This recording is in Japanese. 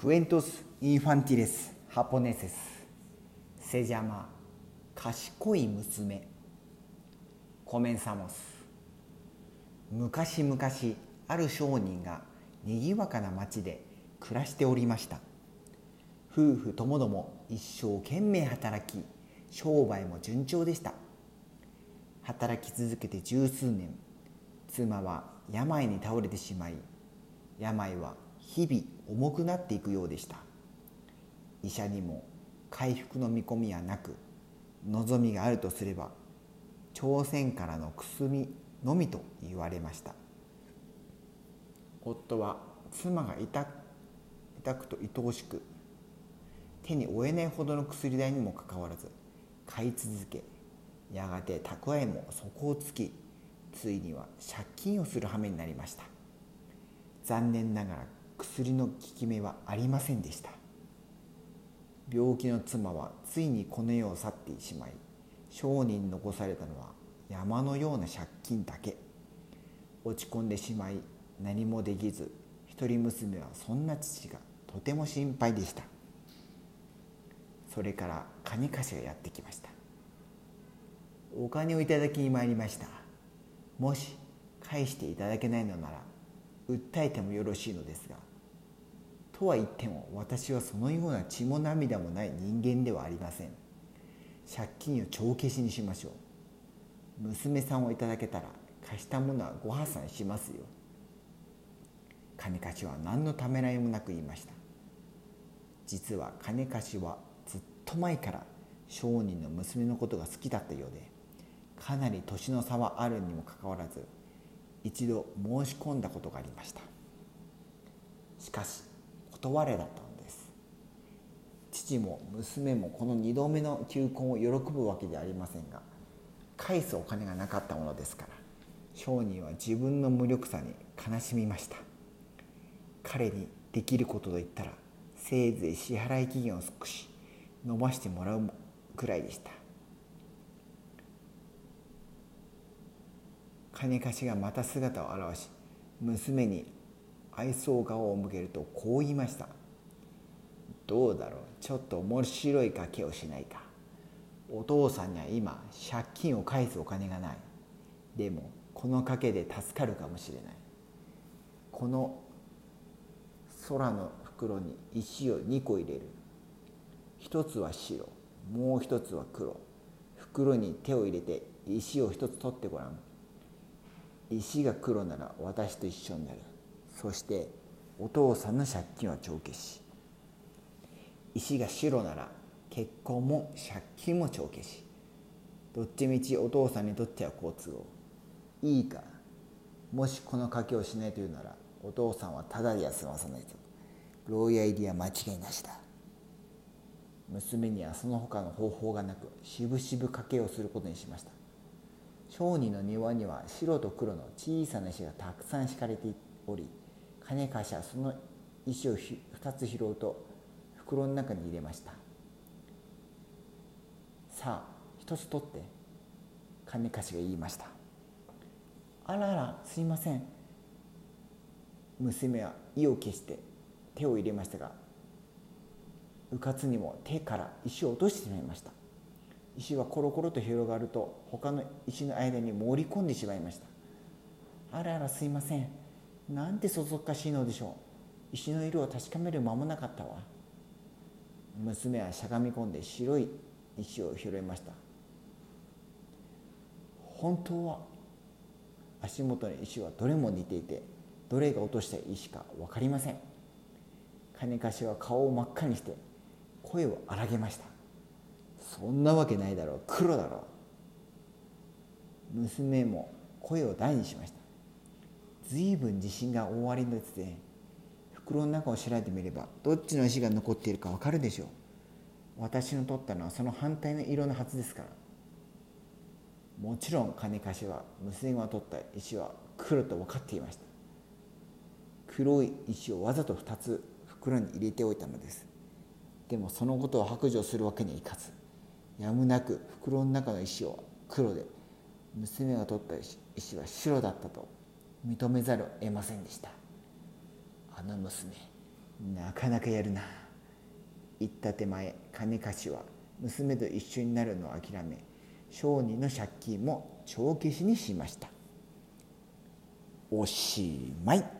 クエントス・インファンティレス・ハポネセスセジャマ賢い娘コメンサモス昔々ある商人がにぎわかな町で暮らしておりました夫婦ともども一生懸命働き商売も順調でした働き続けて十数年妻は病に倒れてしまい病は日々重くなっていくようでした。医者にも回復の見込みはなく望みがあるとすれば朝鮮からの薬のみと言われました。夫は妻が痛痛くと愛おしく手に負えないほどの薬代にもかかわらず買い続けやがて蓄えも底をつきついには借金をする羽目になりました。残念ながら薬の効き目はありませんでした。病気の妻はついにこの世を去ってしまい商人に残されたのは山のような借金だけ。落ち込んでしまい何もできず一人娘はそんな父がとても心配でした。それから金貸しがやってきました。お金をいただきに参りました。もし返していただけないのなら訴えてもよろしいのですがとは言っても私はそのような血も涙もない人間ではありません。借金を帳消しにしましょう。娘さんをいただけたら貸したものはご破産しますよ。金貸しは何のためらいもなく言いました。実は金貸しはずっと前から商人の娘のことが好きだったようでかなり年の差はあるにもかかわらず一度申し込んだことがありました。しかし断れだったのです。父も娘もこの2度目の求婚を喜ぶわけではありませんが返すお金がなかったものですから商人は自分の無力さに悲しみました。彼にできることといったらせいぜい支払い期限を少し伸ばしてもらうくらいでした。金貸しがまた姿を現し娘に愛想顔を向けるとこう言いました「どうだろうちょっと面白い賭けをしないか。お父さんには今借金を返すお金がない。でもこの賭けで助かるかもしれない。この空の袋に石を2個入れる。一つは白もう一つは黒。袋に手を入れて石を一つ取ってごらん。石が黒なら私と一緒になる。そしてお父さんの借金は帳消し。石が白なら結婚も借金も帳消し。どっちみちお父さんにとっては好都合。いいかもしこの賭けをしないというならお父さんはただでは済まさないと。牢屋入りは間違いなしだ。娘にはその他の方法がなくしぶしぶ賭けをすることにしました。商人の庭には白と黒の小さな石がたくさん敷かれており金貸しはその石を2つ拾うと袋の中に入れました。さあ一つ取って金貸しが言いました。あらあらすいません。娘は意を決して手を入れましたがうかつにも手から石を落としてしまいました。石はコロコロと広がると他の石の間に盛り込んでしまいました。あらあらすいません。なんてそそっかしいのでしょう。石の色を確かめる間もなかったわ。娘はしゃがみ込んで白い石を拾いました。本当は足元の石はどれも似ていてどれが落とした石か分かりません。金貸しは顔を真っ赤にして声を荒げました。そんなわけないだろう。黒だろう。娘も声を大にしました。随分自信が大ありのですね袋の中を調べてみればどっちの石が残っているか分かるでしょう。私の取ったのはその反対の色のはずですから。もちろん金貸しは娘が取った石は黒と分かっていました。黒い石をわざと2つ袋に入れておいたのです。でもそのことを白状するわけにはいかず。やむなく袋の中の石を黒で娘が取った石は白だったと認めざるを得ませんでした。あの娘なかなかやるな。言った手前金貸しは娘と一緒になるのを諦め商人の借金も帳消しにしました。おしまい。